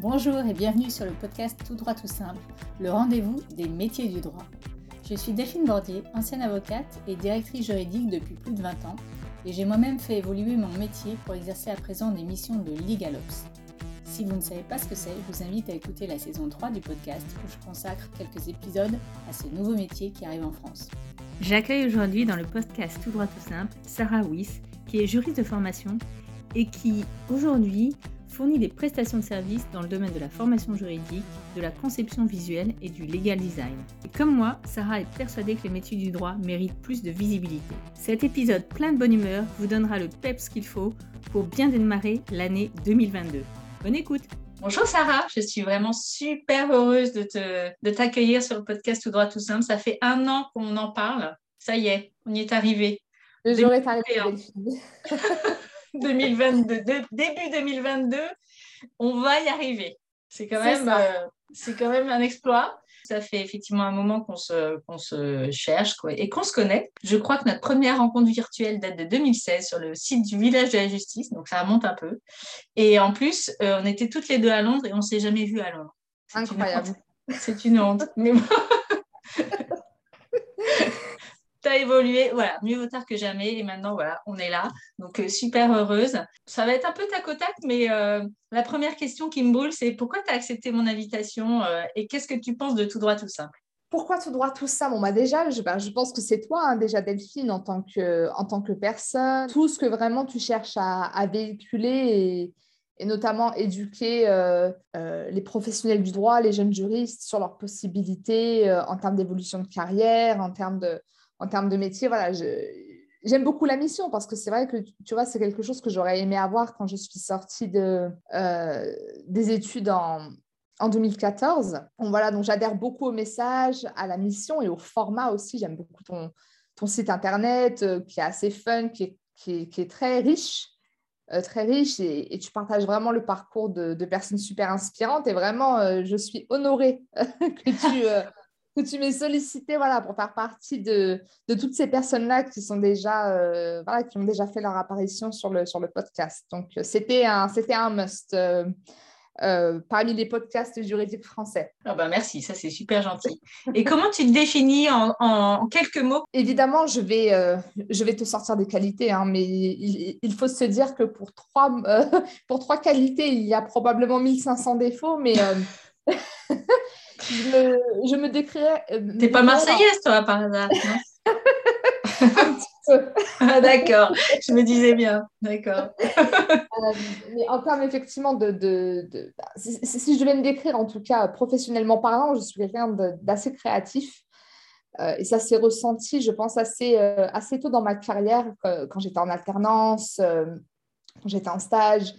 Bonjour et bienvenue sur le podcast Tout droit tout simple, le rendez-vous des métiers du droit. Je suis Delphine Bordier, ancienne avocate et directrice juridique depuis plus de 20 ans, et j'ai moi-même fait évoluer mon métier pour exercer à présent des missions de LegalOps. Si vous ne savez pas ce que c'est, je vous invite à écouter la saison 3 du podcast où je consacre quelques épisodes à ce nouveau métier qui arrive en France. J'accueille aujourd'hui dans le podcast Tout droit tout simple Sarah Wyss, qui est juriste de formation et qui aujourd'hui fournit des prestations de services dans le domaine de la formation juridique, de la conception visuelle et du legal design. Et comme moi, Sarah est persuadée que les métiers du droit méritent plus de visibilité. Cet épisode plein de bonne humeur vous donnera le peps qu'il faut pour bien démarrer l'année 2022. Bonne écoute Bonjour Sarah, je suis vraiment super heureuse de, te, de t'accueillir sur le podcast Tout droit tout simple. Ça fait un an qu'on en parle. Ça y est, on y est arrivé. Le jour est arrivé. 2022, début 2022, on va y arriver. C'est quand, même, euh, c'est quand même un exploit. Ça fait effectivement un moment qu'on se, qu'on se cherche quoi, et qu'on se connaît. Je crois que notre première rencontre virtuelle date de 2016 sur le site du Village de la Justice, donc ça remonte un peu. Et en plus, euh, on était toutes les deux à Londres et on ne s'est jamais vues à Londres. Incroyable. C'est une honte. Mais as évolué, voilà, mieux vaut tard que jamais. Et maintenant, voilà, on est là. Donc, euh, super heureuse. Ça va être un peu tac au tac, mais euh, la première question qui me brûle, c'est pourquoi tu as accepté mon invitation euh, et qu'est-ce que tu penses de tout droit, tout simple pourquoi tout droit tout ça? Bon, bah déjà, je, bah, je pense que c'est toi, hein, déjà Delphine, en tant, que, en tant que personne. Tout ce que vraiment tu cherches à, véhiculer et, notamment éduquer les professionnels du droit, les jeunes juristes sur leurs possibilités en termes d'évolution de carrière, en termes de, en termes de métier, voilà, j'aime beaucoup la mission parce que c'est vrai que tu vois, c'est quelque chose que j'aurais aimé avoir quand je suis sortie euh, des études en, en 2014. Donc, voilà, donc j'adhère beaucoup au message, à la mission et au format aussi. J'aime beaucoup ton, ton site internet euh, qui est assez fun, qui est, qui est, très riche. Euh, très riche et, tu partages vraiment le parcours de, de personnes super inspirantes et vraiment je suis honorée que tu que tu m'aies sollicité voilà, pour faire partie de, de toutes ces personnes-là qui, sont déjà, euh, voilà, qui ont déjà fait leur apparition sur le, sur le podcast. Donc, euh, c'était un, c'était un must euh, parmi les podcasts juridiques français. Ah bah merci, ça c'est super gentil. Et comment tu te définis en, en quelques mots? Évidemment, je vais, je vais te sortir des qualités, hein, mais il, il, faut se dire que pour trois, pour trois qualités, il y a probablement 1500 défauts, mais... je me, je me décrirais. Euh, T'es pas marseillaise, toi, par hasard Un petit peu. ah, d'accord, je me disais bien. D'accord. Euh, mais en termes effectivement de. de, de bah, si, je devais me décrire, en tout cas professionnellement parlant, je suis quelqu'un d'assez créatif. Euh, et ça s'est ressenti, je pense, assez, assez tôt dans ma carrière, quand j'étais en alternance, quand j'étais en stage.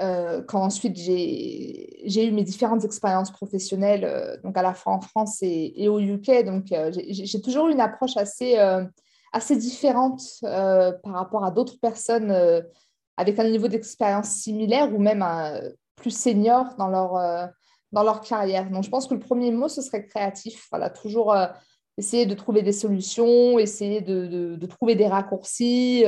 Euh, quand ensuite j'ai eu mes différentes expériences professionnelles, euh, donc à la fois en France et, au UK. Donc euh, j'ai toujours eu une approche assez, différente par rapport à d'autres personnes avec un niveau d'expérience similaire ou même plus senior dans leur, carrière. Donc je pense que le premier mot, ce serait créatif. Voilà, toujours essayer de trouver des solutions, essayer de trouver des raccourcis.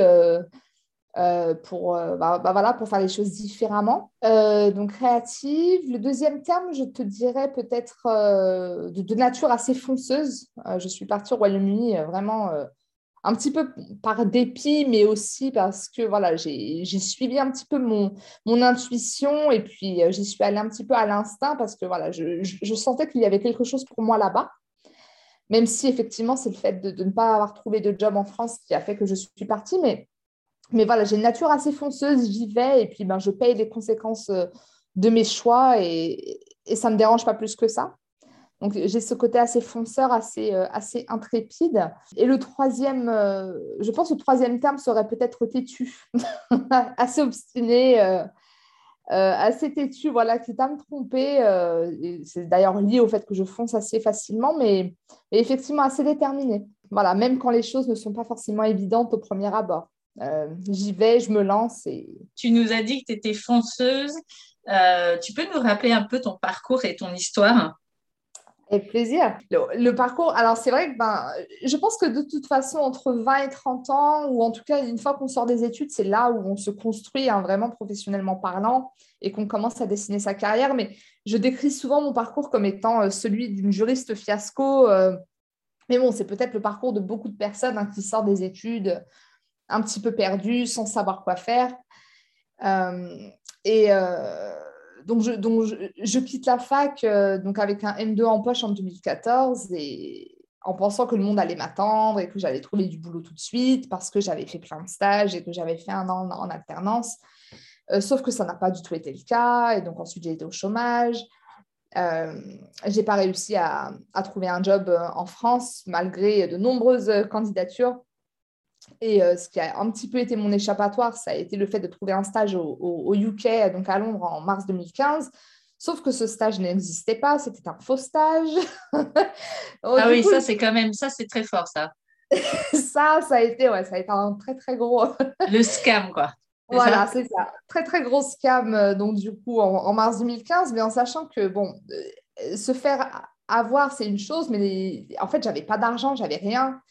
Euh, pour, euh, bah, bah, voilà, pour faire les choses différemment. Euh, donc créative. Le deuxième terme, je te dirais peut-être de, nature assez fonceuse. je suis partie au Royaume-Uni vraiment un petit peu par dépit, mais aussi parce que voilà, j'ai suivi un petit peu mon, mon intuition et puis j'y suis allée un petit peu à l'instinct parce que voilà, je, je, sentais qu'il y avait quelque chose pour moi là-bas. Même si effectivement, c'est le fait de, de, ne pas avoir trouvé de job en France qui a fait que je suis partie, mais mais voilà, j'ai une nature assez fonceuse, j'y vais et puis ben, je paye les conséquences euh, de mes choix et, ça ne me dérange pas plus que ça. Donc j'ai ce côté assez fonceur, assez, euh, assez intrépide. Et le troisième, euh, je pense que le troisième terme serait peut-être têtu, assez obstiné, assez têtu, voilà, quitte à me tromper. c'est d'ailleurs lié au fait que je fonce assez facilement, mais effectivement assez déterminé. Voilà, même quand les choses ne sont pas forcément évidentes au premier abord. Euh, j'y vais, je me lance. Et... Tu nous as dit que tu étais fonceuse. Euh, tu peux nous rappeler un peu ton parcours et ton histoire? Avec plaisir. Le, parcours, alors c'est vrai que ben, je pense que de toute façon, entre 20 et 30 ans, ou en tout cas une fois qu'on sort des études, c'est là où on se construit hein, vraiment professionnellement parlant et qu'on commence à dessiner sa carrière. Mais je décris souvent mon parcours comme étant euh, celui d'une juriste fiasco. Euh, mais bon, c'est peut-être le parcours de beaucoup de personnes hein, qui sortent des études un petit peu perdues, sans savoir quoi faire. Euh, et donc, je, donc je, quitte la fac donc avec un M2 en poche en 2014 et en pensant que le monde allait m'attendre et que j'allais trouver du boulot tout de suite parce que j'avais fait plein de stages et que j'avais fait un an en alternance. Euh, sauf que ça n'a pas du tout été le cas. Et donc, ensuite, j'ai été au chômage. Euh, j'ai pas réussi à, trouver un job euh, en France malgré de nombreuses candidatures. Et euh, ce qui a un petit peu été mon échappatoire, ça a été le fait de trouver un stage au, UK, donc à Londres, en mars 2015. Sauf que ce stage n'existait pas, c'était un faux stage. ah oui, ça c'est quand même, ça c'est très fort ça. ça, ça a été, ouais, ça a été un très très gros. le scam quoi. Voilà, c'est ça. Très, très gros scam, euh, donc du coup, en, mars 2015, mais en sachant que, bon, euh, se faire avoir, c'est une chose, mais en fait, j'avais pas d'argent, j'avais rien.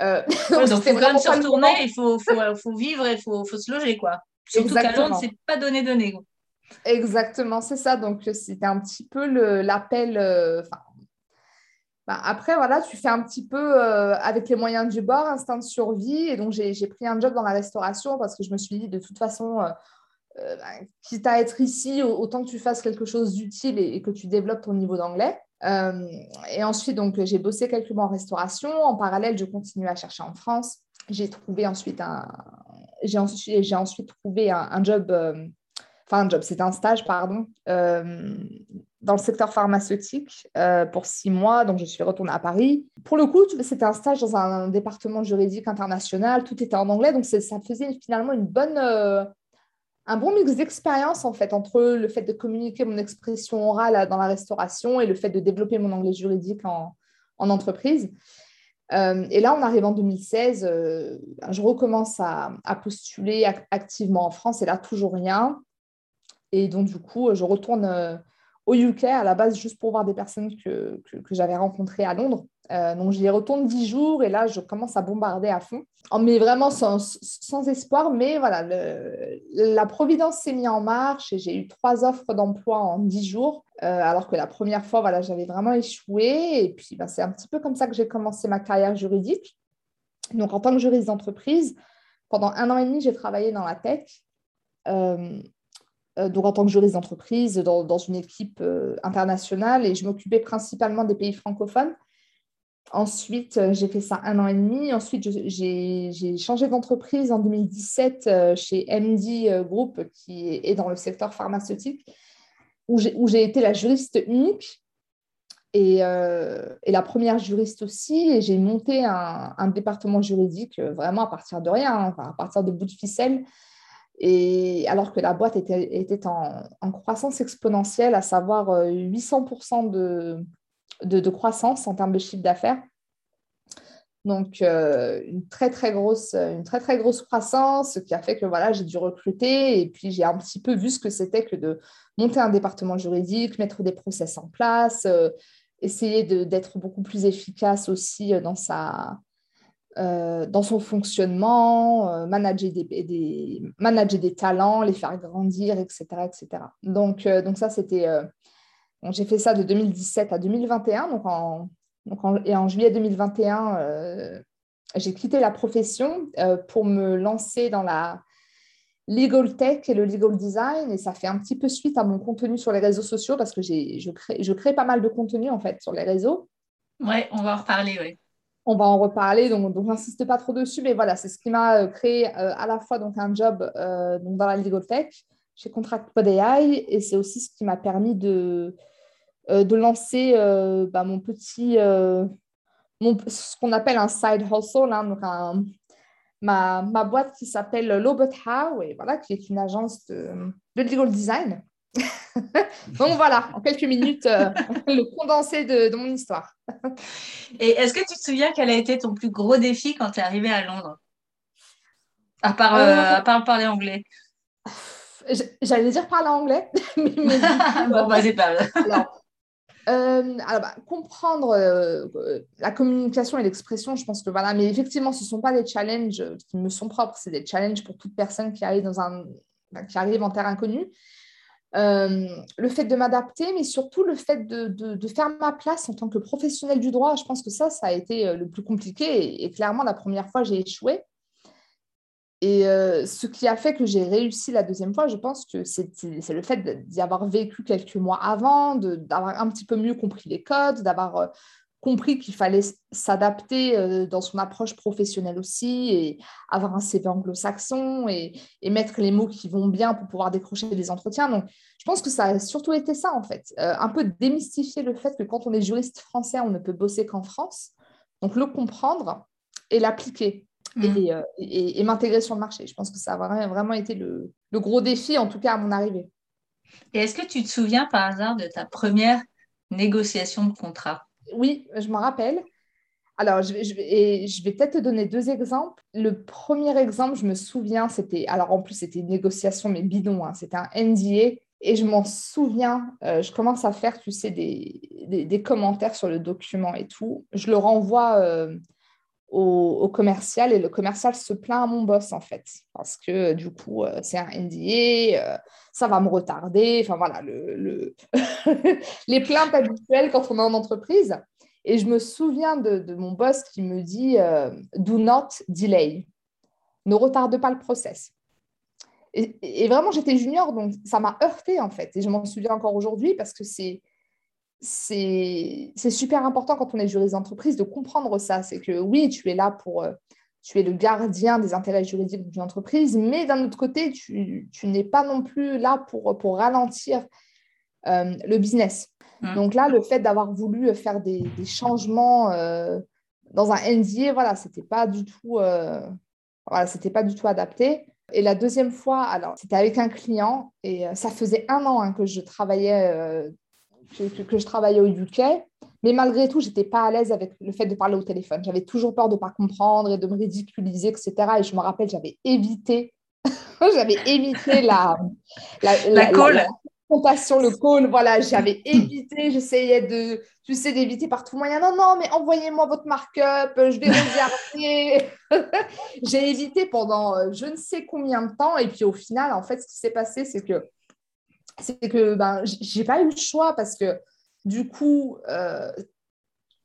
Euh, donc, il faut quand même se retourner, il faut, faut, faut, vivre, il faut, faut, se loger, quoi. Surtout qu'à Londres, c'est pas donné donné. Exactement, c'est ça. Donc, c'était un petit peu l'appel, enfin, bah, après, voilà, tu fais un petit peu euh, avec les moyens du bord, instinct de survie. Et donc, j'ai pris un job dans la restauration parce que je me suis dit, de toute façon, euh, euh, bah, quitte à être ici, autant que tu fasses quelque chose d'utile et, que tu développes ton niveau d'anglais. Et ensuite, donc, j'ai bossé quelques mois en restauration. En parallèle, je continuais à chercher en France. J'ai trouvé ensuite un, j'ai ensuite, ensuite, trouvé un, job, enfin un job, c'était un stage, pardon, dans le secteur pharmaceutique euh, pour six mois. Donc, je suis retournée à Paris. Pour le coup, c'était un stage dans un département juridique international. Tout était en anglais. Donc, ça faisait finalement une bonne, euh, un bon mix d'expérience, en fait, entre le fait de communiquer mon expression orale dans la restauration et le fait de développer mon anglais juridique en, en entreprise. Euh, et là, on arrive en 2016. je recommence à postuler activement en France et là, toujours rien. Et donc, du coup, je retourne au UK à la base juste pour voir des personnes que, que, j'avais rencontrées à Londres. Euh, donc j'y retourne dix jours et là je commence à bombarder à fond. Mais vraiment sans, sans espoir, mais voilà, la providence s'est mise en marche et j'ai eu trois offres d'emploi en dix jours. Euh, alors que la première fois, voilà, j'avais vraiment échoué. Et puis, bah, c'est un petit peu comme ça que j'ai commencé ma carrière juridique. Donc, en tant que juriste d'entreprise, pendant un an et demi, j'ai travaillé dans la tech. Euh, donc en tant que juriste d'entreprise dans, une équipe euh, internationale et je m'occupais principalement des pays francophones. Ensuite, euh, j'ai fait ça un an et demi. Ensuite, j'ai changé d'entreprise en 2017 chez MD Group, qui est dans le secteur pharmaceutique, où j'ai été la juriste unique et, la première juriste aussi. Et j'ai monté un, département juridique vraiment à partir de rien, hein, à partir de bout de ficelle. Et alors que la boîte était, était en, croissance exponentielle, à savoir 800% euh, de, de, croissance en termes de chiffre d'affaires. Donc, euh, une, très, très grosse, une très, très grosse croissance, ce qui a fait que voilà, j'ai dû recruter. Et puis, j'ai un petit peu vu ce que c'était que de monter un département juridique, mettre des process en place, euh, essayer d'être beaucoup plus efficace aussi dans sa, euh, dans son fonctionnement, euh, manager, des, talents, les faire grandir, etc. etc. Donc, euh, donc ça, c'était... j'ai fait ça de 2017 à 2021. Donc donc et en juillet 2021, j'ai quitté la profession pour me lancer dans la legal tech et le legal design. Et ça fait un petit peu suite à mon contenu sur les réseaux sociaux parce que je crée, je crée pas mal de contenu en fait sur les réseaux. Ouais, on va en reparler, oui on va en reparler, donc, donc j'insiste pas trop dessus, mais voilà, c'est ce qui m'a euh, créé euh, à la fois donc, un job euh, donc, dans la legal tech chez AI, et c'est aussi ce qui m'a permis de, de lancer bah, mon petit, ce qu'on appelle un side hustle, hein, donc ma, ma, boîte qui s'appelle Lobot How, et voilà, qui est une agence de legal design. Donc voilà, en quelques minutes, euh, le condensé de, mon histoire. Et est-ce que tu te souviens quel a été ton plus gros défi quand tu es arrivée à Londres? À part, euh, euh, à part parler anglais J'allais dire parler anglais, mais, bon, bah, c'est pas alors, bah, comprendre la communication et l'expression, je pense que voilà, mais effectivement, ce ne sont pas des challenges qui me sont propres, c'est des challenges pour toute personne qui arrive, dans un, qui arrive en terre inconnue. Le fait de m'adapter, mais surtout le fait de, de, faire ma place en tant que professionnel du droit, je pense que ça, ça a été le plus compliqué. et clairement, la première fois, j'ai échoué. Et euh, ce qui a fait que j'ai réussi la deuxième fois, je pense que c'est le fait d'y avoir vécu quelques mois avant, d'avoir un petit peu mieux compris les codes, d'avoir euh, compris qu'il fallait s'adapter euh, dans son approche professionnelle aussi et avoir un CV anglo-saxon et, et, mettre les mots qui vont bien pour pouvoir décrocher des entretiens. Donc, je pense que ça a surtout été ça, en fait. un peu démystifier le fait que quand on est juriste français, on ne peut bosser qu'en France. Donc, le comprendre et l'appliquer. Mm. Euh, et, m'intégrer sur le marché. Je pense que ça a vraiment, été le, gros défi, en tout cas à mon arrivée. Et est-ce que tu te souviens par hasard de ta première négociation de contrat? Oui, je m'en rappelle. Alors, je vais, peut-être te donner deux exemples. Le premier exemple, je me souviens, c'était, alors en plus, c'était une négociation, mais bidon, hein, c'était un NDA. Et je m'en souviens, euh, je commence à faire, tu sais, des, des, commentaires sur le document et tout. Je le renvoie euh, au, commercial et le commercial se plaint à mon boss en fait parce que du coup euh, c'est un NDA, euh, ça va me retarder, enfin voilà le, les plaintes habituelles quand on est en entreprise. Et je me souviens de, mon boss qui me dit euh, do not delay, ne retarde pas le process. Et, et vraiment j'étais junior donc ça m'a heurté en fait et je m'en souviens encore aujourd'hui parce que c'est c'est super important quand on est juriste d'entreprise de comprendre ça. C'est que oui, tu es là pour, euh, tu es le gardien des intérêts juridiques d'une entreprise, mais d'un autre côté, tu, n'es pas non plus là pour, pour ralentir euh, le business. Mmh. Donc là, le fait d'avoir voulu faire des, changements euh, dans un NDA, voilà, c'était pas du tout, voilà, c'était pas du tout adapté. Et la deuxième fois, alors, c'était avec un client et ça faisait un an hein, que je travaillais que, je travaillais au UK. Mais malgré tout, j'étais pas à l'aise avec le fait de parler au téléphone. J'avais toujours peur de ne pas comprendre et de me ridiculiser, etc. Et je me rappelle, j'avais évité, j'avais évité la, la, la, call. confrontation, le call. Voilà, j'avais évité, j'essayais de, tu sais, d'éviter par tout moyen. Non, non, mais envoyez-moi votre markup, je vais regarder. J'ai évité pendant euh, je ne sais combien de temps. Et puis au final, en fait, ce qui s'est passé, c'est que c'est que ben, j'ai pas eu le choix parce que du coup, euh,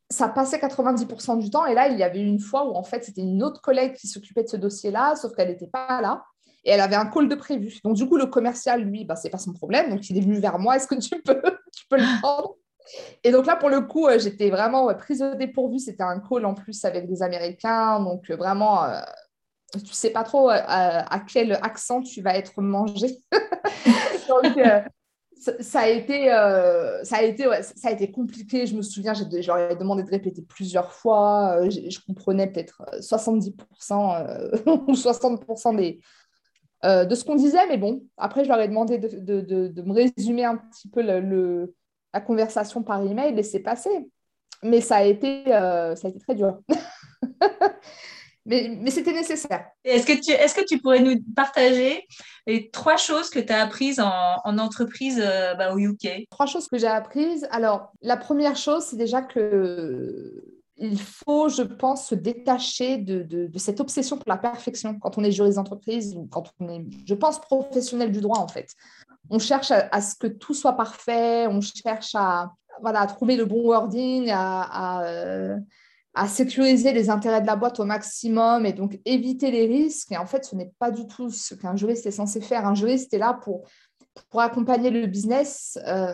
ça passait 90% du temps. Et là, il y avait une fois où en fait, c'était une autre collègue qui s'occupait de ce dossier-là, sauf qu'elle n'était pas là. Et elle avait un call de prévu. Donc, du coup, le commercial, lui, bah, c'est pas son problème. Donc, il est venu vers moi. Est-ce que tu peux, tu peux le prendre? Et donc là, pour le coup, euh, j'étais vraiment prise au dépourvu. C'était un call en plus avec des Américains. Donc, euh, vraiment, tu sais pas trop à quel accent tu vas être mangé. Donc, euh, ça, a été, euh, ça, a été, ça a été compliqué. Je me souviens, j'aurais demandé de répéter plusieurs fois. Euh, je, comprenais peut-être 70% ou 60% des, de ce qu'on disait. Mais bon, après, je leur ai demandé de, de, de, me résumer un petit peu le, la conversation par email et c'est passé. Mais ça a été, ça a été très dur. mais, mais c'était nécessaire. Est-ce que, tu, est que tu pourrais nous partager les trois choses que tu as apprises en, en entreprise euh, bah, au UK Trois choses que j'ai apprises. Alors, la première chose, c'est déjà que il faut, je pense, se détacher de, de, cette obsession pour la perfection quand on est juriste d'entreprise ou quand on est, je pense, professionnel du droit, en fait. On cherche à, ce que tout soit parfait, on cherche à, voilà, à trouver le bon wording, à, à euh, à sécuriser les intérêts de la boîte au maximum et donc éviter les risques. Et en fait, ce n'est pas du tout ce qu'un juriste est censé faire. Un juriste est là pour, pour accompagner le business euh,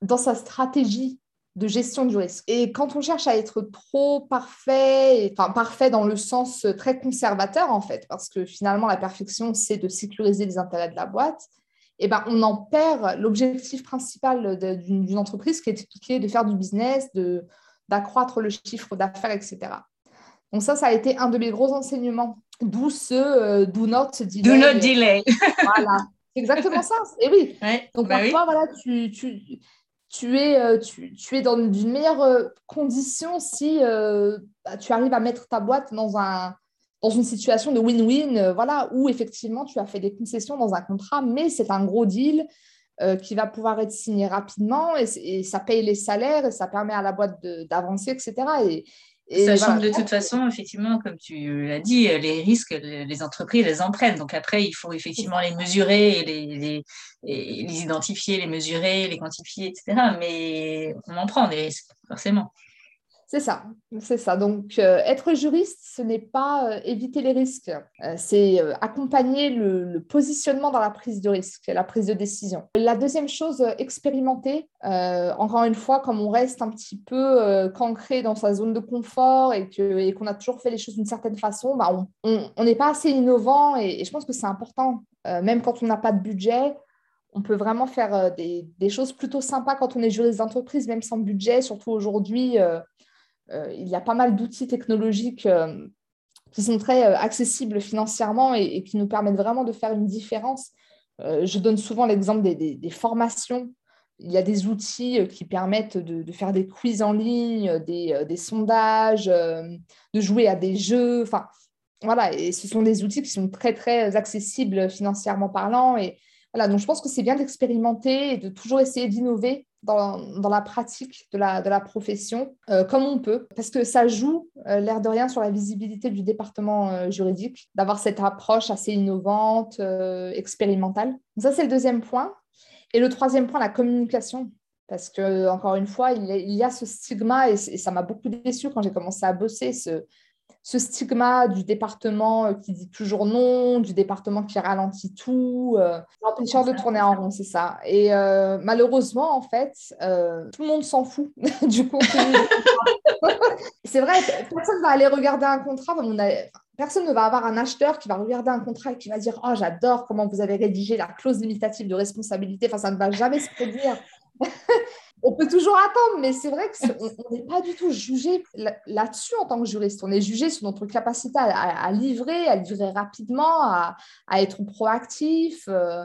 dans sa stratégie de gestion du risque. Et quand on cherche à être trop parfait, enfin parfait dans le sens très conservateur en fait, parce que finalement la perfection c'est de sécuriser les intérêts de la boîte, eh ben, on en perd l'objectif principal d'une entreprise qui est de faire du business, de, d'accroître le chiffre d'affaires, etc. Donc ça, ça a été un de mes gros enseignements, d'où ce euh, do not delay. Do not delay. voilà, c'est exactement ça. Et oui. Donc bah parfois, voilà, tu, tu, tu, es, euh, tu, tu es dans une meilleure euh, condition si bah, tu arrives à mettre ta boîte dans, un, dans une situation de win-win, voilà, où effectivement tu as fait des concessions dans un contrat, mais c'est un gros deal. Qui va pouvoir être signé rapidement et, ça paye les salaires et ça permet à la boîte d'avancer, etc. Et, Sachant que de toute façon, effectivement, comme tu l'as dit, les risques, les entreprises les en prennent. Donc après, il faut effectivement les mesurer, et les, les, les identifier, les mesurer, les quantifier, etc. Mais on en prend des risques, forcément. C'est ça, c'est ça. Donc, euh, être juriste, ce n'est pas euh, éviter les risques, euh, c'est accompagner le, positionnement dans la prise de risque, la prise de décision. La deuxième chose, expérimenter. encore une fois, comme on reste un petit peu cancré dans sa zone de confort et qu'on a toujours fait les choses d'une certaine façon, bah, on n'est pas assez innovant et, je pense que c'est important, même quand on n'a pas de budget on peut vraiment faire des, choses plutôt sympas quand on est juriste d'entreprise, même sans budget, surtout aujourd'hui. Il y a pas mal d'outils technologiques euh, qui sont très euh, accessibles financièrement et, qui nous permettent vraiment de faire une différence. je donne souvent l'exemple des, formations. Il y a des outils qui permettent de, faire des quiz en ligne, des, sondages, de jouer à des jeux. Enfin, voilà, et ce sont des outils qui sont très, très accessibles financièrement parlant. Et voilà, donc je pense que c'est bien d'expérimenter et de toujours essayer d'innover dans, la pratique de la, de la profession euh, comme on peut, parce que ça joue, euh, l'air de rien, sur la visibilité du département euh, juridique, d'avoir cette approche assez innovante, expérimentale. ça, c'est le deuxième point. Et le troisième point, la communication. Parce que, encore une fois, il y a, ce stigma, et, ça m'a beaucoup déçu quand j'ai commencé à bosser, ce stigma du département euh, qui dit toujours non, du département qui ralentit tout, euh, l'empêcheur de tourner en rond, c'est ça. Et euh, malheureusement, en fait, tout le monde s'en fout du contenu. c'est vrai, personne ne va aller regarder un contrat. Personne ne va avoir un acheteur qui va regarder un contrat et qui va dire Oh, j'adore comment vous avez rédigé la clause limitative de responsabilité. Enfin, ça ne va jamais se produire on peut toujours attendre, mais c'est vrai qu'on n'est pas du tout jugé là-dessus en tant que juriste. On est jugé sur notre capacité à, livrer, à livrer rapidement, à, être proactif, euh,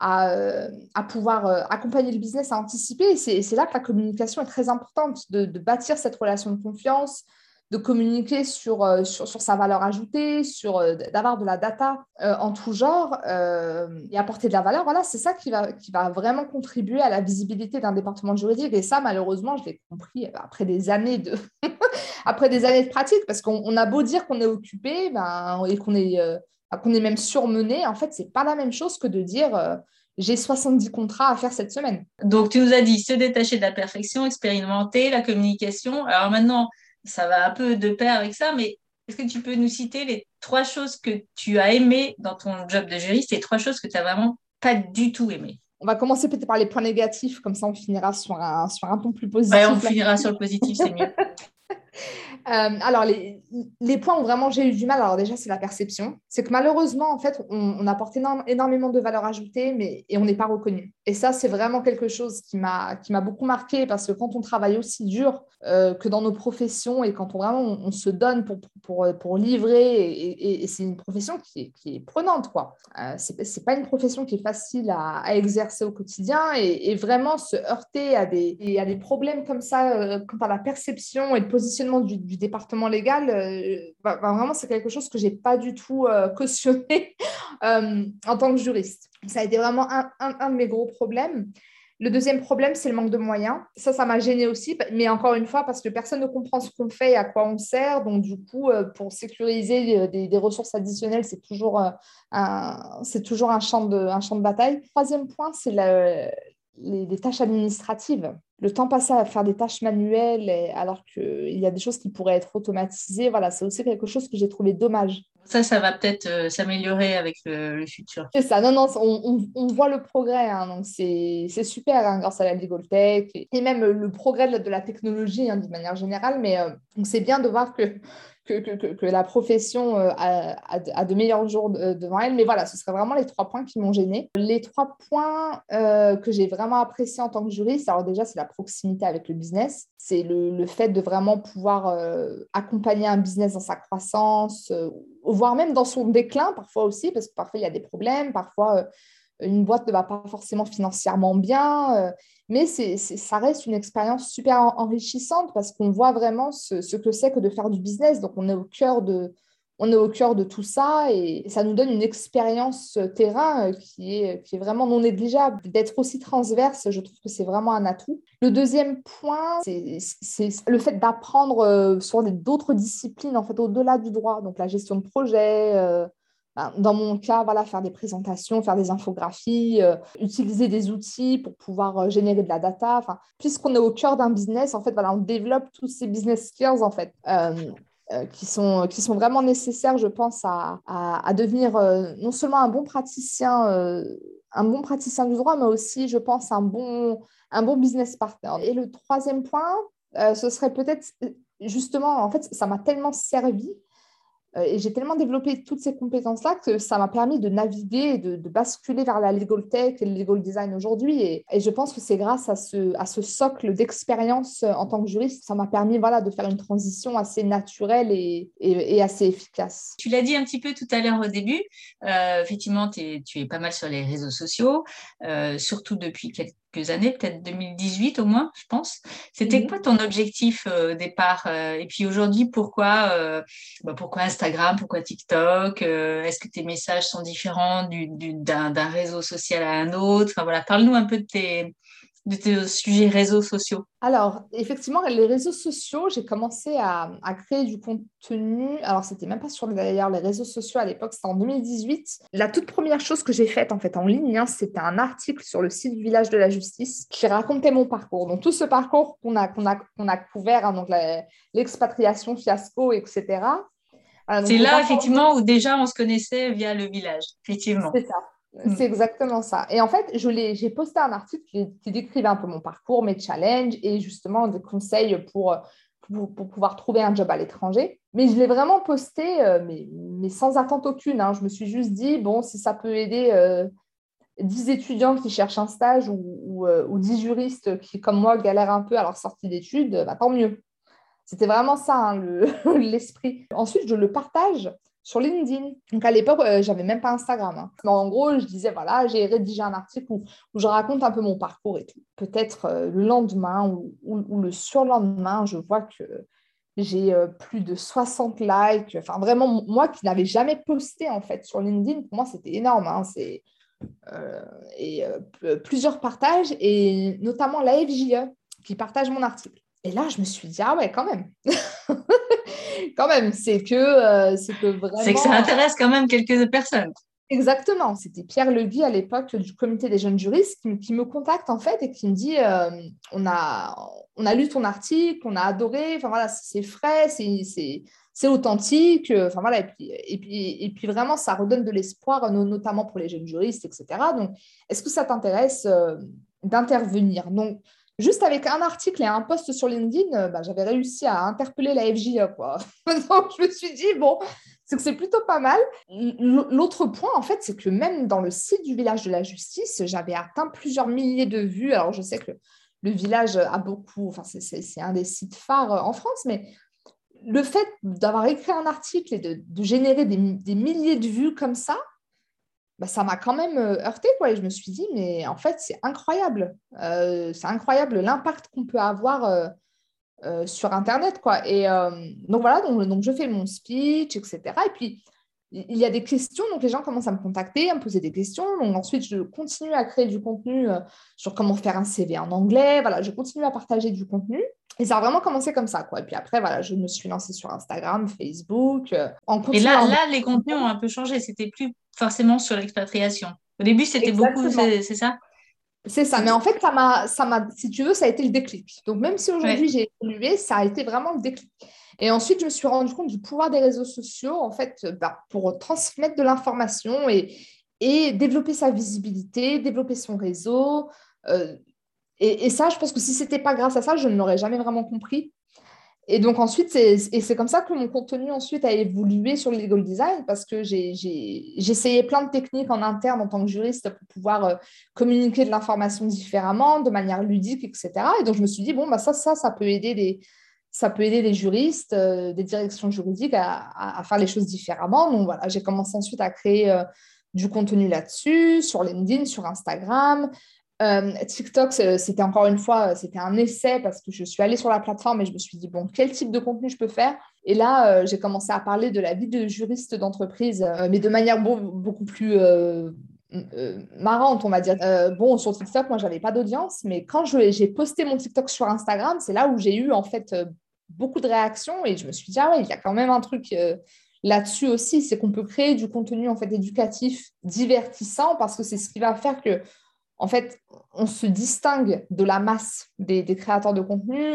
à, pouvoir euh, accompagner le business, à anticiper. Et c'est là que la communication est très importante, de bâtir cette relation de confiance, de communiquer sur, euh, sur, sur, sa valeur ajoutée, sur euh, d'avoir de la data euh, en tout genre et apporter de la valeur. Voilà, c'est ça qui va, qui va vraiment contribuer à la visibilité d'un département juridique. Et ça, malheureusement, je l'ai compris après des années de, après des années de pratique, parce qu'on a beau dire qu'on est occupé ben, et qu'on est, qu'on est même surmené, en fait, c'est pas la même chose que de dire j'ai 70 contrats à faire cette semaine. Donc, tu nous as dit se détacher de la perfection, expérimenter la communication. Alors maintenant, ça va un peu de pair avec ça, mais est-ce que tu peux nous citer les trois choses que tu as aimées dans ton job de juriste et trois choses que tu n'as vraiment pas du tout aimées? On va commencer peut-être par les points négatifs, comme ça on finira sur un, sur un ton plus positif. On finira sur le positif, c'est mieux. Euh, alors, les, les, points où vraiment j'ai eu du mal, alors déjà, c'est la perception. C'est que malheureusement, en fait, on, apporte énormément de valeur ajoutée, mais et on n'est pas reconnu. Et ça, c'est vraiment quelque chose qui m'a beaucoup marqué parce que quand on travaille aussi dur euh, que dans nos professions et quand on vraiment on, se donne pour, pour, pour livrer, et, c'est une profession qui est, qui est prenante, quoi. Euh, c'est pas une profession qui est facile à, exercer au quotidien et, vraiment se heurter à des, à des problèmes comme ça euh, quant à la perception et le positionnement du département légal, euh, bah, bah, vraiment, c'est quelque chose que je n'ai pas du tout euh, cautionné euh, en tant que juriste. Ça a été vraiment un, de mes gros problèmes. Le deuxième problème, c'est le manque de moyens. Ça, ça m'a gêné aussi, mais encore une fois, parce que personne ne comprend ce qu'on fait et à quoi on sert. Donc, du coup, pour sécuriser des, ressources additionnelles, c'est toujours, un champ de bataille. Troisième point, c'est la, les, tâches administratives. Le temps passé à faire des tâches manuelles alors qu'il y a des choses qui pourraient être automatisées, voilà, c'est aussi quelque chose que j'ai trouvé dommage. Ça, ça va peut-être euh, s'améliorer avec le, futur. C'est ça, non, non, on, voit le progrès, hein, donc c'est super hein, grâce à la Legal Tech et, même le progrès de, la technologie hein, d'une manière générale, mais euh, c'est bien de voir que que, la profession euh, a, de meilleurs jours devant elle. Mais voilà, ce seraient vraiment les trois points qui m'ont gênée. Les trois points euh, que j'ai vraiment appréciés en tant que juriste, alors déjà, c'est la proximité avec le business. C'est le, fait de vraiment pouvoir euh, accompagner un business dans sa croissance, voire même dans son déclin parfois aussi, parce que parfois il y a des problèmes, parfois une boîte ne va pas forcément financièrement bien, euh, mais c'est, ça reste une expérience super enrichissante parce qu'on voit vraiment ce, que c'est que de faire du business. Donc, on est au cœur de, on est au cœur de tout ça et ça nous donne une expérience terrain qui est, qui est vraiment non négligeable. D'être aussi transverse, je trouve que c'est vraiment un atout. Le deuxième point, c'est le fait d'apprendre sur d'autres disciplines, en fait, au-delà du droit, donc la gestion de projet, ben, dans mon cas, voilà, faire des présentations, faire des infographies, euh, utiliser des outils pour pouvoir euh, générer de la data. Puisqu'on est au cœur d'un business, en fait, voilà, on développe tous ces business skills en fait. Euh, qui, sont, qui sont vraiment nécessaires, je pense, à, à, devenir non seulement un bon praticien, un bon praticien du droit, mais aussi, je pense, un bon, un bon business partner. Et le troisième point, ce serait peut-être justement, en fait, ça m'a tellement servi euh, et j'ai tellement développé toutes ces compétences-là que ça m'a permis de naviguer et de, basculer vers la legal tech et le legal design aujourd'hui. Et, je pense que c'est grâce à ce, socle d'expérience euh, en tant que juriste, ça m'a permis voilà, de faire une transition assez naturelle et, assez efficace. Tu l'as dit un petit peu tout à l'heure au début. Euh, effectivement, tu es pas mal sur les réseaux sociaux, surtout depuis quelques années, peut-être 2018 au moins, je pense. C'était mhm. quoi ton objectif euh, au départ euh, Et puis aujourd'hui, pourquoi, euh, bah, pourquoi Instagram Pourquoi TikTok Est-ce que tes messages sont différents d'un réseau social à un autre? Enfin, voilà, Parle-nous un peu de tes, de tes sujets réseaux sociaux? Alors, effectivement, les réseaux sociaux, j'ai commencé à, créer du contenu. Alors, c'était même pas sur d'ailleurs les réseaux sociaux à l'époque, c'était en 2018. La toute première chose que j'ai faite en fait en ligne, hein, c'était un article sur le site du village de la justice qui racontait mon parcours. Donc, tout ce parcours qu'on a, qu'on a, qu'on a couvert, hein, donc l'expatriation, fiasco, etc. c'est là, effectivement, où déjà on se connaissait via le village, effectivement. C'est ça. Mm. C'est exactement ça. Et en fait, j'ai posté un article qui, décrivait un peu mon parcours, mes challenges et justement des conseils pour, pour, pouvoir trouver un job à l'étranger. Mais je l'ai vraiment posté, euh, mais, mais, sans attente aucune. Hein. Je me suis juste dit, bon, si ça peut aider euh, 10 étudiants qui cherchent un stage ou, ou, euh, ou, 10 juristes qui, comme moi, galèrent un peu à leur sortie d'études, bah, tant mieux. C'était vraiment ça, hein, l'esprit. Ensuite, je le partage sur LinkedIn. Donc à l'époque, euh, j'avais même pas Instagram. Hein. en gros, je disais voilà, j'ai rédigé un article où, je raconte un peu mon parcours et tout. Peut-être euh, le lendemain ou, le surlendemain, je vois que j'ai euh, plus de 60 likes. Enfin, vraiment, moi qui n'avais jamais posté en fait sur LinkedIn, pour moi, c'était énorme. Hein. C'est, et plusieurs partages, et notamment la FJE qui partage mon article. Et là, je me suis dit, ah ouais, quand même. quand même, c'est que, euh, c'est que vraiment. C'est que ça intéresse quand même quelques personnes. Exactement. C'était Pierre Legui à l'époque du comité des jeunes juristes qui, me contacte en fait et qui me dit euh, on, a, on a lu ton article, on a adoré, enfin voilà, c'est frais, c'est authentique, enfin voilà, et puis, et, puis, et puis vraiment ça redonne de l'espoir, notamment pour les jeunes juristes, etc. Donc, est-ce que ça t'intéresse euh, d'intervenir? Donc, Juste avec un article et un post sur LinkedIn, euh, bah, j'avais réussi à interpeller la FJA. Quoi. Donc, je me suis dit, bon, c'est que c'est plutôt pas mal. L'autre point, en fait, c'est que même dans le site du village de la justice, j'avais atteint plusieurs milliers de vues. Alors, je sais que le village a beaucoup, enfin, c'est un des sites phares euh, en France, mais le fait d'avoir écrit un article et de, générer des milliers de vues comme ça, bah, ça m'a quand même euh, heurté. Quoi, et je me suis dit, mais en fait, c'est incroyable. Euh, c'est incroyable l'impact qu'on peut avoir euh, sur Internet. Quoi. Et donc voilà, donc, donc, je fais mon speech, etc. Et puis, il y a des questions, donc les gens commencent à me contacter, à me poser des questions. Donc ensuite, je continue à créer du contenu sur comment faire un CV en anglais. Voilà, je continue à partager du contenu. Et ça a vraiment commencé comme ça, quoi. Et puis après, voilà, je me suis lancée sur Instagram, Facebook. en et là, là, les contenus ont un peu changé. C'était plus forcément sur l'expatriation. Au début, c'était beaucoup, c'est ça? C'est ça, mais en fait, ça m'a, ça m'a, si tu veux, ça a été le déclic. Donc, même si aujourd'hui j'ai évolué, ça a été vraiment le déclic. Et ensuite, je me suis rendu compte du pouvoir des réseaux sociaux, en fait, bah, pour transmettre de l'information et, et développer sa visibilité, développer son réseau. Euh, et, et, ça, je pense que si ce n'était pas grâce à ça, je ne l'aurais jamais vraiment compris. Et donc ensuite, c'est comme ça que mon contenu ensuite a évolué sur le legal design parce que j'ai essayé plein de techniques en interne en tant que juriste pour pouvoir euh, communiquer de l'information différemment, de manière ludique, etc. Et donc je me suis dit, bon, bah, ça, ça, ça peut aider les, ça peut aider les juristes, euh, des directions juridiques à, à, faire les choses différemment. Donc voilà, j'ai commencé ensuite à créer euh, du contenu là-dessus, sur LinkedIn, sur Instagram, euh, TikTok, c'était encore une fois, c'était un essai parce que je suis allée sur la plateforme et je me suis dit, bon, quel type de contenu je peux faire? Et là, j'ai commencé à parler de la vie de juriste d'entreprise, mais de manière beaucoup plus marrante, on va dire. bon, sur TikTok, moi, j'avais pas d'audience, mais quand j'ai posté mon TikTok sur Instagram, c'est là où j'ai eu en fait beaucoup de réactions et je me suis dit, ah ouais, il y a quand même un truc là-dessus aussi, c'est qu'on peut créer du contenu en fait éducatif divertissant parce que c'est ce qui va faire que en fait, on se distingue de la masse des, créateurs de contenu,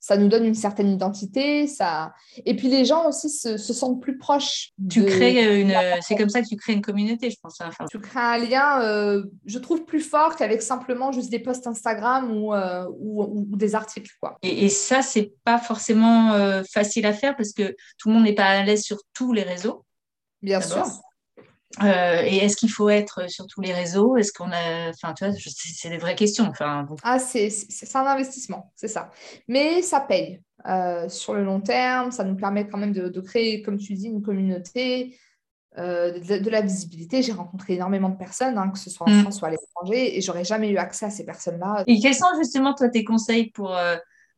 ça nous donne une certaine identité, ça... et puis les gens aussi se, sentent plus proches. Tu crées une, c'est comme ça que tu crées une communauté, je pense. Tu crées un lien, euh, je trouve plus fort qu'avec simplement juste des posts Instagram ou, euh, ou, des articles, quoi. Et, ça, c'est pas forcément euh, facile à faire parce que tout le monde n'est pas à l'aise sur tous les réseaux. Bien sûr. Euh, et est-ce qu'il faut être sur tous les réseaux? Est-ce qu'on a, enfin, tu vois, c'est des vraies questions. Enfin, Ah, c'est un investissement, c'est ça. Mais ça paye euh, sur le long terme. Ça nous permet quand même de, créer, comme tu dis, une communauté, euh, de, la visibilité. J'ai rencontré énormément de personnes, hein, que ce soit en mm. France ou à l'étranger, et j'aurais jamais eu accès à ces personnes-là. Et quels sont justement toi tes conseils pour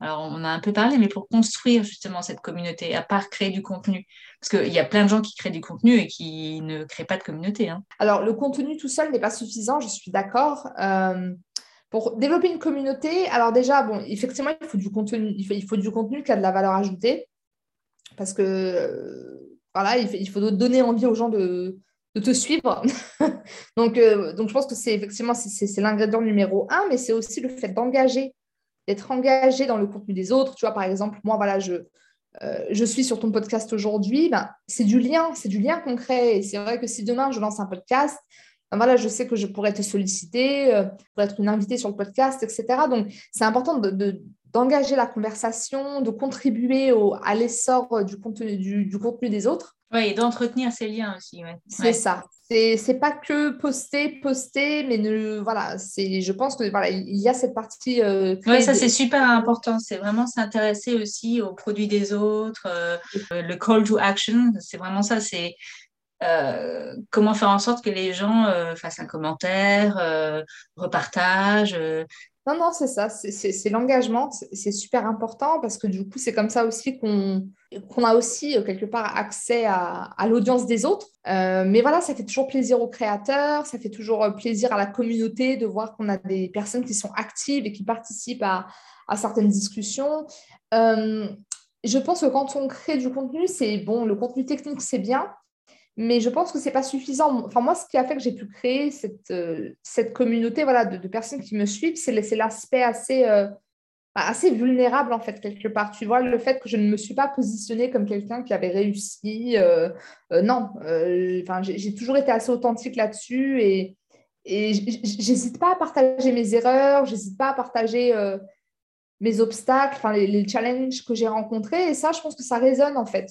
alors, on a un peu parlé, mais pour construire justement cette communauté, à part créer du contenu Parce qu'il y a plein de gens qui créent du contenu et qui ne créent pas de communauté. Hein. Alors, le contenu tout seul n'est pas suffisant, je suis d'accord. Euh, pour développer une communauté, alors déjà, effectivement, il faut du contenu, il faut, du contenu qui a de la valeur ajoutée. Parce que, euh, voilà, il faut, donner envie aux gens de, te suivre. donc, euh, donc, je pense que c'est effectivement c'est l'ingrédient numéro un, mais c'est aussi le fait d'engager d'être engagé dans le contenu des autres. Tu vois, par exemple, moi, voilà, je, euh, je suis sur ton podcast aujourd'hui, ben, c'est du lien, c'est du lien concret. Et c'est vrai que si demain je lance un podcast, ben, je sais que je pourrais te solliciter, euh, pour être une invitée sur le podcast, etc. Donc, c'est important de, d'engager la conversation, de contribuer au, à l'essor du contenu, du, contenu des autres. Oui, et d'entretenir ces liens aussi. C'est ça. C'est, pas que poster, poster, mais ne, voilà, je pense que voilà, il y a cette partie. Euh, oui, ça c'est super important. C'est vraiment s'intéresser aussi aux produits des autres, euh, le call to action. C'est vraiment ça. C'est euh, comment faire en sorte que les gens fassent un commentaire, repartagent, non, non, c'est ça, c'est l'engagement, c'est super important parce que du coup, c'est comme ça aussi qu'on a aussi euh, quelque part accès à, l'audience des autres. Euh, mais voilà, ça fait toujours plaisir aux créateurs, ça fait toujours euh, plaisir à la communauté de voir qu'on a des personnes qui sont actives et qui participent à, certaines discussions. je pense que quand on crée du contenu, c'est bon, le contenu technique, c'est bien, mais je pense que ce n'est pas suffisant. Enfin, moi, ce qui a fait que j'ai pu créer cette, euh, cette communauté voilà, de, personnes qui me suivent, c'est l'aspect assez, euh, bah, assez vulnérable, en fait, quelque part. Tu vois, le fait que je ne me suis pas positionnée comme quelqu'un qui avait réussi. Euh, non, j'ai toujours été assez authentique là-dessus et, et j'hésite pas à partager mes erreurs, j'hésite pas à partager mes obstacles, les challenges que j'ai rencontrés. Et ça, je pense que ça résonne, en fait,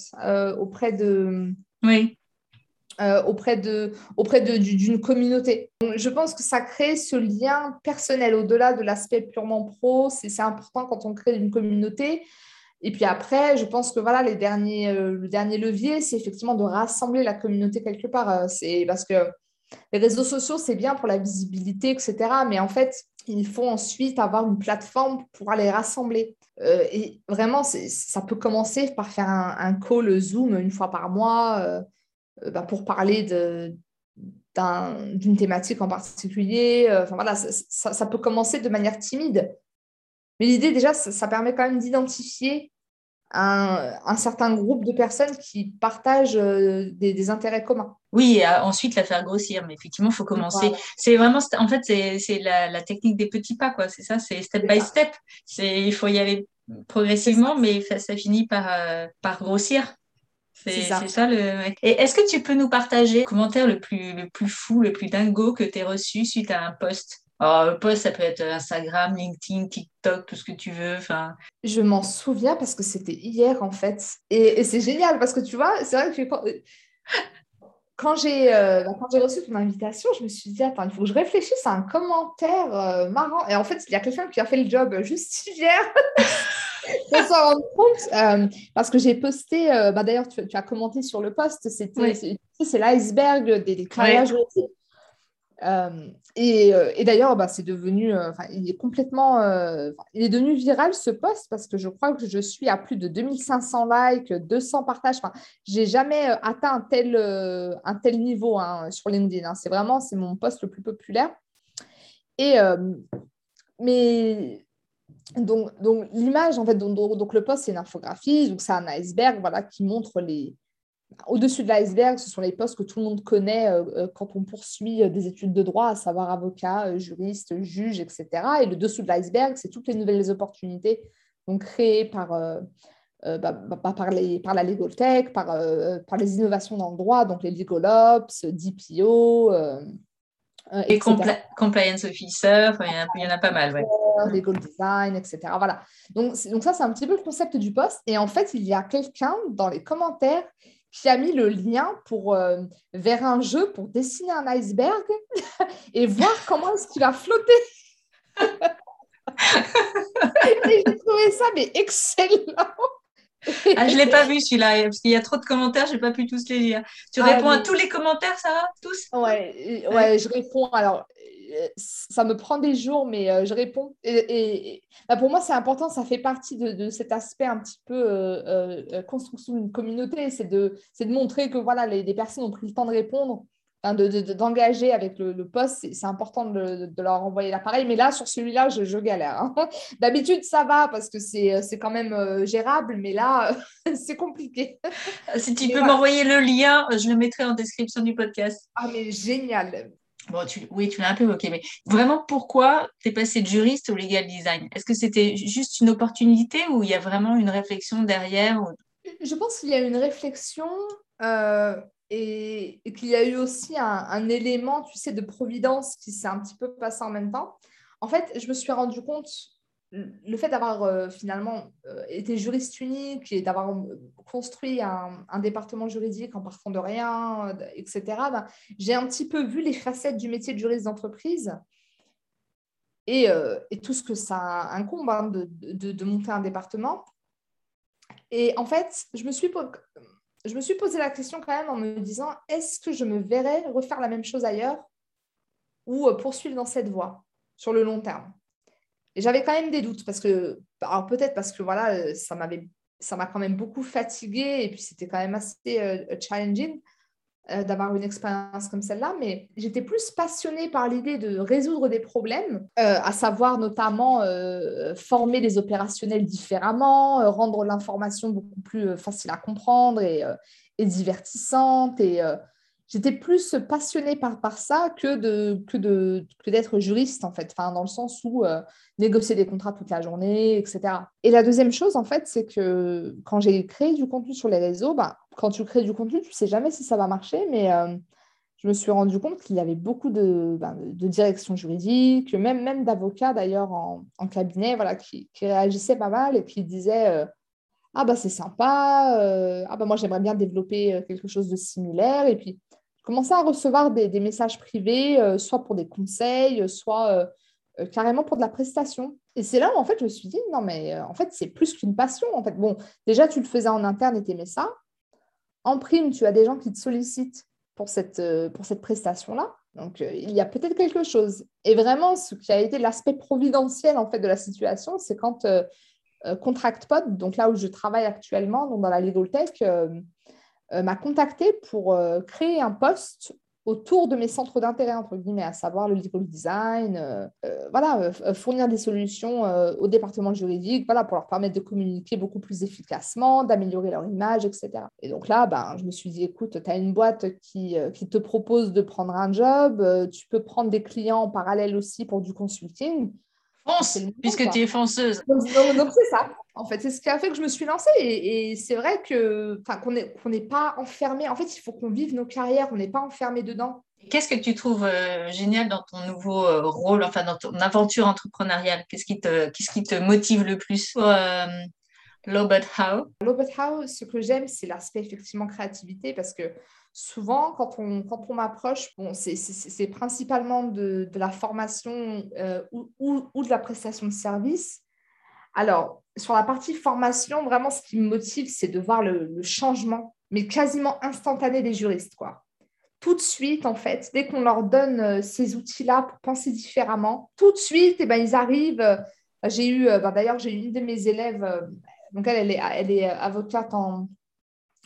auprès de... Oui euh, auprès de auprès d'une communauté. je pense que ça crée ce lien personnel au-delà de l'aspect purement pro. C'est important quand on crée une communauté. Et puis après, je pense que voilà, les derniers, euh, le dernier levier, c'est effectivement de rassembler la communauté quelque part. Euh, c'est parce que les réseaux sociaux, c'est bien pour la visibilité, etc. Mais en fait, il faut ensuite avoir une plateforme pour aller rassembler. et vraiment, ça peut commencer par faire un, call Zoom une fois par mois. Euh, bah, pour parler d'une thématique en particulier. Euh, enfin, voilà, ça, peut commencer de manière timide. Mais l'idée, déjà, ça, permet quand même d'identifier un, certain groupe de personnes qui partagent euh, des, intérêts communs. Oui, et ensuite la faire grossir. Mais effectivement, il faut commencer. C'est vraiment, en fait, c'est la, technique des petits pas, quoi. C'est ça, c'est step by step. Il faut y aller progressivement, mais ça, finit par, par grossir. C'est ça. le. Et est-ce que tu peux nous partager le commentaire le plus, le plus fou, le plus dingo que tu as reçu suite à un post? Alors, le post, ça peut être Instagram, LinkedIn, TikTok, tout ce que tu veux. Enfin... Je m'en souviens parce que c'était hier, en fait. Et, c'est génial parce que tu vois, c'est vrai que quand, quand j'ai euh, bah, j'ai reçu ton invitation, je me suis dit, attends, il faut que je réfléchisse à un commentaire euh, marrant. Et en fait, il y a quelqu'un qui a fait le job juste hier. On s'en rendre compte euh, parce que j'ai posté, euh, bah, d'ailleurs, tu, as commenté sur le post, c'était c'est l'iceberg des, des Euh, et, euh, et d'ailleurs, bah, c'est devenu, il est complètement, il est devenu viral ce post parce que je crois que je suis à plus de 2500 likes, 200 partages. Enfin, j'ai jamais atteint un tel, un tel niveau hein, sur LinkedIn. Hein. C'est vraiment, c'est mon post le plus populaire. Et mais donc, donc l'image en fait, donc, donc le post c'est une infographie, donc c'est un iceberg, voilà, qui montre les, au-dessus de l'iceberg, ce sont les postes que tout le monde connaît euh, euh, quand on poursuit euh, des études de droit, à savoir avocat, juriste, juge, etc. Et le dessous de l'iceberg, c'est toutes les nouvelles opportunités donc, créées par, bah, bah, par, les, par, la legal tech, par, par, les innovations dans le droit, donc les legal ops, DPO. et compliance officer, il y, en a pas mal. Ouais. Legal design, etc. Voilà. Donc, donc ça, c'est un petit peu le concept du poste. Et en fait, il y a quelqu'un dans les commentaires qui a mis le lien pour, euh, vers un jeu pour dessiner un iceberg et voir comment est-ce qu'il va flotter. j'ai trouvé ça mais excellent. ah, je ne l'ai pas vu celui-là, parce qu'il y a trop de commentaires, je n'ai pas pu tous les lire. Tu ah, réponds à tous les commentaires, Sarah? Tous? Ouais, ouais, je réponds. Alors, ça me prend des jours, mais euh, je réponds. Et, bah, pour moi, c'est important, ça fait partie de, cet aspect un petit peu euh, euh, construction d'une communauté, c'est de, de montrer que voilà, les, personnes ont pris le temps de répondre, d'engager avec le, le poste. C'est important de, leur envoyer l'appareil. Mais là, sur celui-là, je, galère. Hein. D'habitude, ça va parce que c'est quand même gérable, mais là, c'est compliqué. Si tu peux m'envoyer le lien, je le mettrai en description du podcast. Ah, mais génial. Bon, oui, tu l'as un peu évoqué, mais vraiment, pourquoi tu es passé de juriste au legal design? Est-ce que c'était juste une opportunité ou il y a vraiment une réflexion derrière Je pense qu'il y a une réflexion euh, et, qu'il y a eu aussi un, un, élément, tu sais, de providence qui s'est un petit peu passé en même temps. En fait, je me suis rendu compte le fait d'avoir euh, finalement euh, été juriste unique et d'avoir euh, construit un, département juridique en partant de rien, etc., ben, j'ai un petit peu vu les facettes du métier de juriste d'entreprise et, tout ce que ça incombe hein, de, monter un département. Et en fait, je me, suis, je me suis posé la question quand même en me disant, est-ce que je me verrais refaire la même chose ailleurs ou poursuivre dans cette voie sur le long terme? J'avais quand même des doutes parce que, alors peut-être parce que voilà, euh, ça m'avait, ça m'a quand même beaucoup fatiguée et puis c'était quand même assez euh, challenging euh, d'avoir une expérience comme celle-là, mais j'étais plus passionnée par l'idée de résoudre des problèmes, à savoir notamment former les opérationnels différemment, rendre l'information beaucoup plus facile à comprendre et, et divertissante et j'étais plus passionnée par, par ça que de que de que d'être juriste en fait enfin dans le sens où euh, négocier des contrats toute la journée etc et la deuxième chose en fait c'est que quand j'ai créé du contenu sur les réseaux bah, quand tu crées du contenu tu sais jamais si ça va marcher mais euh, je me suis rendu compte qu'il y avait beaucoup de, ben, de directions juridiques, même, même d'avocats d'ailleurs en, en, cabinet, voilà, qui, qui, réagissaient pas mal et qui disaient euh, Ah, bah c'est sympa, ah, bah moi j'aimerais bien développer quelque chose de similaire. Et puis, commençais à recevoir des, messages privés, euh, soit pour des conseils, soit euh, euh, carrément pour de la prestation. Et c'est là où en fait je me suis dit non mais en fait c'est plus qu'une passion en fait. Bon déjà tu le faisais en interne et aimais ça. En prime tu as des gens qui te sollicitent pour cette, pour cette prestation là. Donc il y a peut-être quelque chose. Et vraiment ce qui a été l'aspect providentiel en fait de la situation, c'est quand ContractPod, donc là où je travaille actuellement, donc dans la legal tech, euh, m'a contacté pour euh, créer un poste autour de mes centres d'intérêt, entre guillemets, à savoir le legal design, euh, voilà, fournir des solutions au département juridique, voilà, pour leur permettre de communiquer beaucoup plus efficacement, d'améliorer leur image, etc. Et donc là, ben, je me suis dit, écoute, tu as une boîte qui, qui, te propose de prendre un job, tu peux prendre des clients en parallèle aussi pour du consulting. Fonce, puisque tu es fonceuse. Donc, c'est ça. En fait, c'est ce qui a fait que je me suis lancée. Et, c'est vrai que, qu'on n'est pas enfermé. En fait, il faut qu'on vive nos carrières. On n'est pas enfermé dedans. Qu'est-ce que tu trouves euh, génial dans ton nouveau euh, rôle, enfin dans ton aventure entrepreneuriale? Qu'est-ce qui te, qu'est-ce qui te motive le plus euh, Low but how Low but how, ce que j'aime, c'est l'aspect effectivement créativité parce que souvent, quand on, quand on m'approche, bon, c'est principalement de, de, la formation euh, ou, ou, de la prestation de service. Alors, sur la partie formation, vraiment, ce qui me motive, c'est de voir le, changement, mais quasiment instantané des juristes. Quoi. tout de suite, en fait, dès qu'on leur donne ces outils-là pour penser différemment, tout de suite, eh ben, ils arrivent. j'ai eu, ben, d'ailleurs, j'ai eu une de mes élèves, donc elle, elle est, elle est avocate en,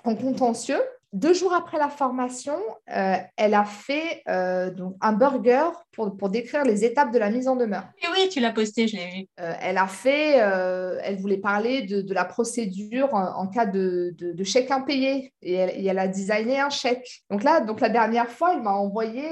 en contentieux. Deux jours après la formation, euh, elle a fait euh, donc un burger pour, pour, décrire les étapes de la mise en demeure. Et oui, tu l'as posté, je l'ai vu. Euh, elle a fait, elle voulait parler de, de la procédure en, cas de, de, chèque impayé et elle, elle, a designé un chèque. Donc là, donc la dernière fois, elle m'a envoyé,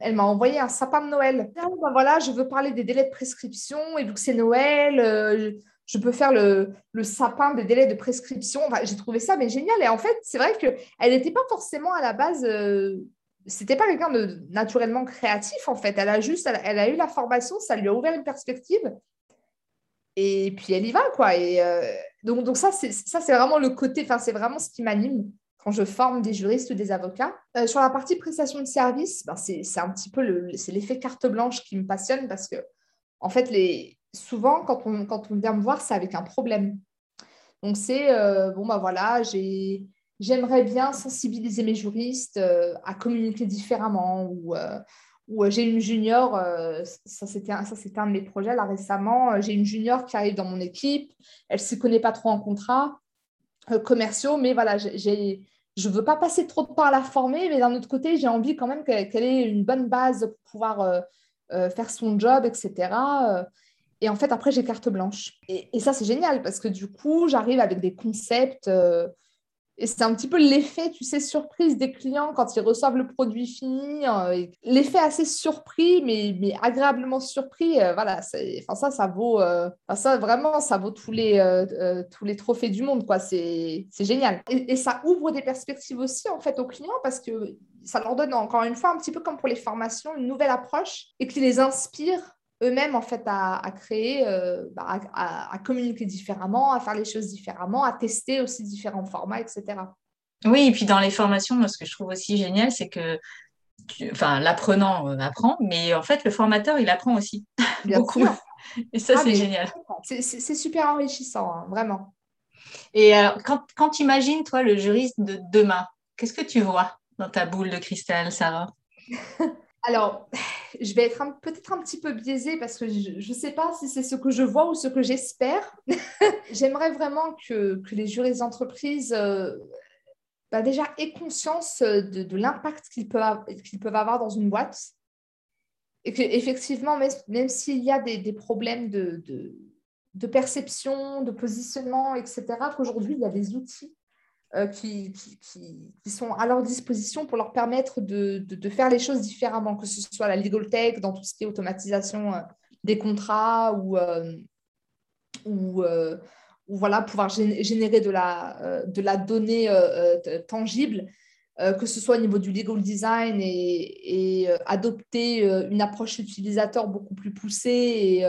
elle m'a envoyé un sapin de Noël. Ah, ben voilà, je veux parler des délais de prescription et donc c'est Noël je peux faire le, sapin des délais de prescription. j'ai trouvé ça mais génial. Et en fait, c'est vrai qu'elle n'était pas forcément à la base, euh, c'était pas quelqu'un de naturellement créatif en fait. Elle a juste, elle, a eu la formation, ça lui a ouvert une perspective. Et puis elle y va quoi. Et euh, donc, donc ça, c'est vraiment le côté, enfin c'est vraiment ce qui m'anime quand je forme des juristes ou des avocats. Euh, sur la partie prestation de service, ben c'est, un petit peu le, l'effet carte blanche qui me passionne parce que en fait les souvent, quand on, vient me voir, c'est avec un problème. Donc, c'est, euh, bon, bah voilà, j'aimerais bien sensibiliser mes juristes euh, à communiquer différemment ou, euh, j'ai une junior, ça c'était un, un de mes projets là récemment, j'ai une junior qui arrive dans mon équipe, elle ne se connaît pas trop en contrat commerciaux, mais voilà, je ne veux pas passer trop de temps à la former, mais d'un autre côté, j'ai envie quand même qu'elle, ait une bonne base pour pouvoir faire son job, etc. Et en fait, après, j'ai carte blanche. Et, ça, c'est génial parce que du coup, j'arrive avec des concepts. Euh, et c'est un petit peu l'effet, tu sais, surprise des clients quand ils reçoivent le produit fini. Euh, l'effet assez surpris, mais, mais agréablement surpris. Euh, voilà, ça, ça vaut. ça, vraiment, ça vaut tous les, tous les trophées du monde. quoi. C'est génial. Et, et, ça ouvre des perspectives aussi, en fait, aux clients parce que ça leur donne, encore une fois, un petit peu comme pour les formations, une nouvelle approche et qui les inspire eux-mêmes en fait à, créer, euh, bah, à, communiquer différemment, à faire les choses différemment, à tester aussi différents formats, etc. Oui, et puis dans les formations, moi, ce que je trouve aussi génial, c'est que enfin, l'apprenant euh, apprend, mais en fait, le formateur, il apprend aussi beaucoup. Et ça, ah, c'est génial. C'est super enrichissant, hein, vraiment. Et alors, quand, quand tu imagines, toi, le juriste de demain, qu'est-ce que tu vois dans ta boule de cristal, Sarah? Alors, je vais être peut-être un petit peu biaisée parce que je ne sais pas si c'est ce que je vois ou ce que j'espère. J'aimerais vraiment que, les juristes d'entreprise euh, bah, déjà aient conscience de, l'impact qu'ils peuvent, avoir dans une boîte. Et qu'effectivement, même, même s'il y a des, problèmes de, de, perception, de positionnement, etc., qu'aujourd'hui, il y a des outils euh, qui, qui, sont à leur disposition pour leur permettre de, de, faire les choses différemment, que ce soit la legal tech, dans tout ce qui est automatisation euh, des contrats ou, euh, ou, voilà, pouvoir générer de la, de la donnée tangible, que ce soit au niveau du legal design et, adopter une approche utilisateur beaucoup plus poussée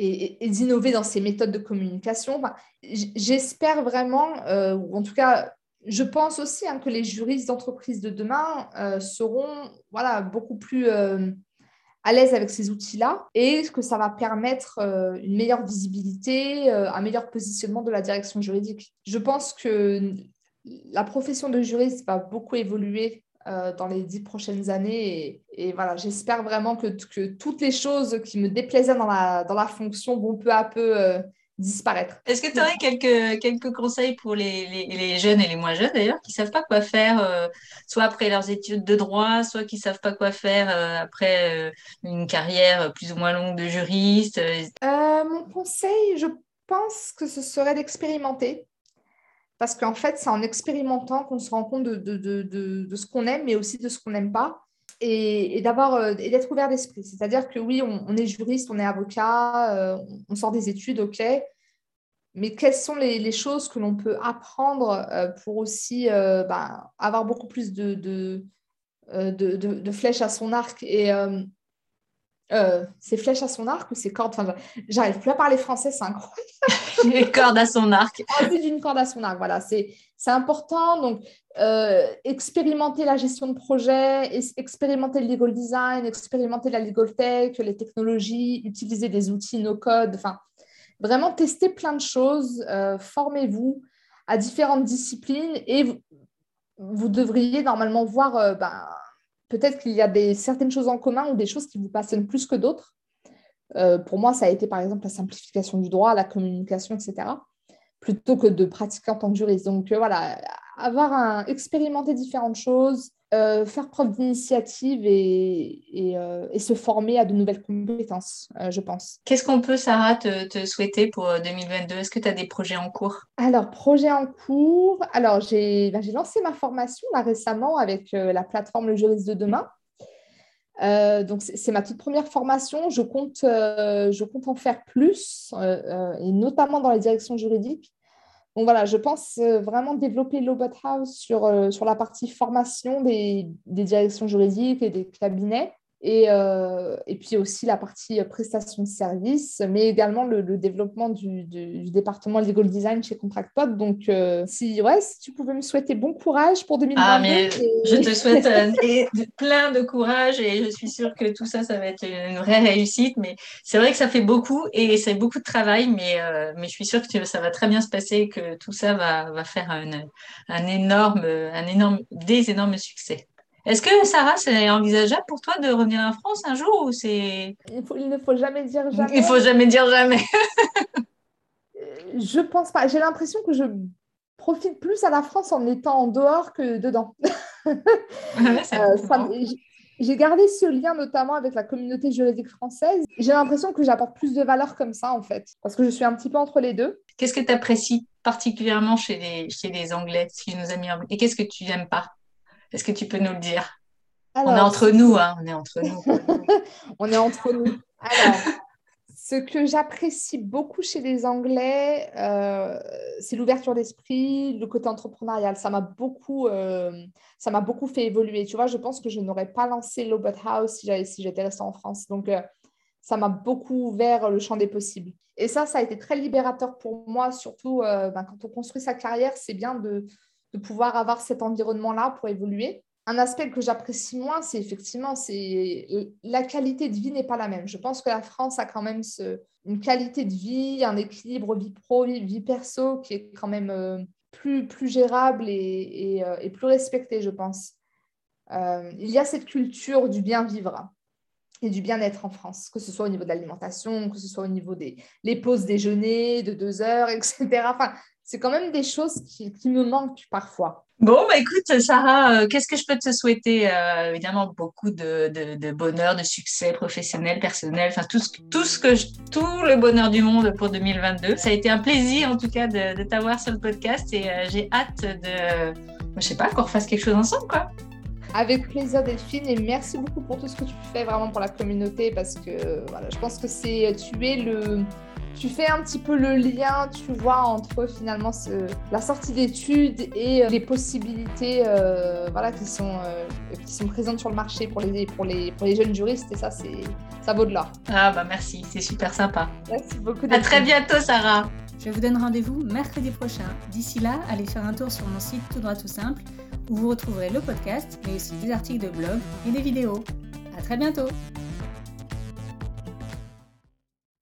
et, d'innover dans ces méthodes de communication. J'espère vraiment, euh, ou en tout cas, je pense aussi hein, que les juristes d'entreprise de demain euh, seront voilà, beaucoup plus euh, à l'aise avec ces outils-là et que ça va permettre une meilleure visibilité, un meilleur positionnement de la direction juridique. Je pense que la profession de juriste va beaucoup évoluer euh, dans les dix prochaines années. Et, voilà, j'espère vraiment que, que, toutes les choses qui me déplaisaient dans la, dans la fonction vont peu à peu euh, disparaître. Est-ce que tu aurais quelques, quelques conseils pour les, les, jeunes et les moins jeunes d'ailleurs qui ne savent pas quoi faire, euh, soit après leurs études de droit, soit qui ne savent pas quoi faire après une carrière plus ou moins longue de juriste Mon conseil, je pense que ce serait d'expérimenter parce qu'en fait, c'est en expérimentant qu'on se rend compte de, ce qu'on aime, mais aussi de ce qu'on n'aime pas, et, et euh, d'être ouvert d'esprit. C'est-à-dire que oui, on, est juriste, on est avocat, euh, on sort des études, ok, mais quelles sont les, choses que l'on peut apprendre euh, pour aussi ben, avoir beaucoup plus de, de, flèches à son arc et euh, c'est flèches à son arc ou c'est cordes enfin, J'arrive plus à parler français, c'est incroyable. Les cordes à son arc. Plus d'une corde à son arc, voilà. C'est important. Donc, euh, expérimenter la gestion de projet, expérimenter le legal design, expérimenter la legal tech, les technologies, utiliser des outils no-code. Enfin, vraiment tester plein de choses. Euh, formez-vous à différentes disciplines et vous devriez normalement voir, ben, peut-être qu'il y a des, certaines choses en commun ou des choses qui vous passionnent plus que d'autres. pour moi, ça a été par exemple la simplification du droit, la communication, etc plutôt que de pratiquer en tant que juriste. Donc voilà, avoir un, expérimenter différentes choses, euh, faire preuve d'initiative et, euh, et, se former à de nouvelles compétences, euh, je pense. Qu'est-ce qu'on peut, Sarah, te, te souhaiter pour 2022 Est-ce que tu as des projets en cours? Alors, projets en cours. Alors, j'ai ben, lancé ma formation là, récemment avec la plateforme Le Juriste de demain. donc, c'est ma toute première formation. Je compte, je compte en faire plus, et notamment dans la direction juridique. Donc voilà, je pense euh, vraiment développer l'Obot House sur, euh, sur la partie formation des, directions juridiques et des cabinets et, euh, et, puis aussi la partie prestation de services, mais également le, développement du, du, département legal design chez ContractPod. Donc, euh, si, ouais, si tu pouvais me souhaiter bon courage pour 2022. Ah, mais je te souhaite euh, plein de courage et je suis sûre que tout ça, ça va être une vraie réussite. Mais c'est vrai que ça fait beaucoup et c'est beaucoup de travail, mais, mais je suis sûre que ça va très bien se passer et que tout ça va, va faire un, un, énorme, un énorme, des énormes succès. Est-ce que Sarah, c'est envisageable pour toi de revenir en France un jour ou c'est il, ne faut jamais dire jamais. Il faut jamais dire jamais. je pense pas. J'ai l'impression que je profite plus à la France en étant en dehors que dedans. Euh, j'ai gardé ce lien notamment avec la communauté juridique française. J'ai l'impression que j'apporte plus de valeur comme ça en fait, parce que je suis un petit peu entre les deux. Qu'est-ce que tu apprécies particulièrement chez les, chez les Anglais, chez nos amis anglais Et qu'est-ce que tu n'aimes pas? Est-ce que tu peux nous le dire? On est entre nous, hein, on est entre nous. on est entre nous. Alors, ce que j'apprécie beaucoup chez les Anglais, euh, c'est l'ouverture d'esprit, le côté entrepreneurial. Ça m'a beaucoup, euh, ça m'a beaucoup fait évoluer. Tu vois, je pense que je n'aurais pas lancé Lobot House si j'étais si restée en France. Donc, euh, ça m'a beaucoup ouvert le champ des possibles. Et ça, ça a été très libérateur pour moi, surtout ben, quand on construit sa carrière, c'est bien de, de pouvoir avoir cet environnement-là pour évoluer. Un aspect que j'apprécie moins, c'est effectivement, c'est la qualité de vie n'est pas la même. Je pense que la France a quand même une qualité de vie, un équilibre vie pro, vie, perso qui est quand même euh, plus, gérable et, euh, et, plus respecté, je pense. Euh, il y a cette culture du bien vivre et du bien-être en France, que ce soit au niveau de l'alimentation, que ce soit au niveau des pauses déjeuner de deux heures, etc. Enfin, c'est quand même des choses qui, me manquent parfois. Bon, bah écoute, Sarah, euh, qu'est-ce que je peux te souhaiter? Euh, Évidemment, beaucoup de, bonheur, de succès professionnel, personnel, enfin tout ce, tout ce que tout le bonheur du monde pour 2022. Ça a été un plaisir en tout cas de, t'avoir sur le podcast et euh, j'ai hâte de, je sais pas, qu'on refasse quelque chose ensemble, quoi. Avec plaisir Delphine et merci beaucoup pour tout ce que tu fais vraiment pour la communauté parce que voilà, je pense que c'est tu es le tu fais un petit peu le lien, tu vois, entre finalement la sortie d'études et euh, les possibilités euh, voilà, qui, sont, euh, qui sont présentes sur le marché pour les, pour les, pour les jeunes juristes. Et ça, c'est, ça vaut de l'or. Ah bah merci, c'est super sympa. Merci beaucoup. À très bientôt, Sarah. Je vous donne rendez-vous mercredi prochain. D'ici là, allez faire un tour sur mon site Tout droit tout simple où vous retrouverez le podcast, mais aussi des articles de blog et des vidéos. À très bientôt.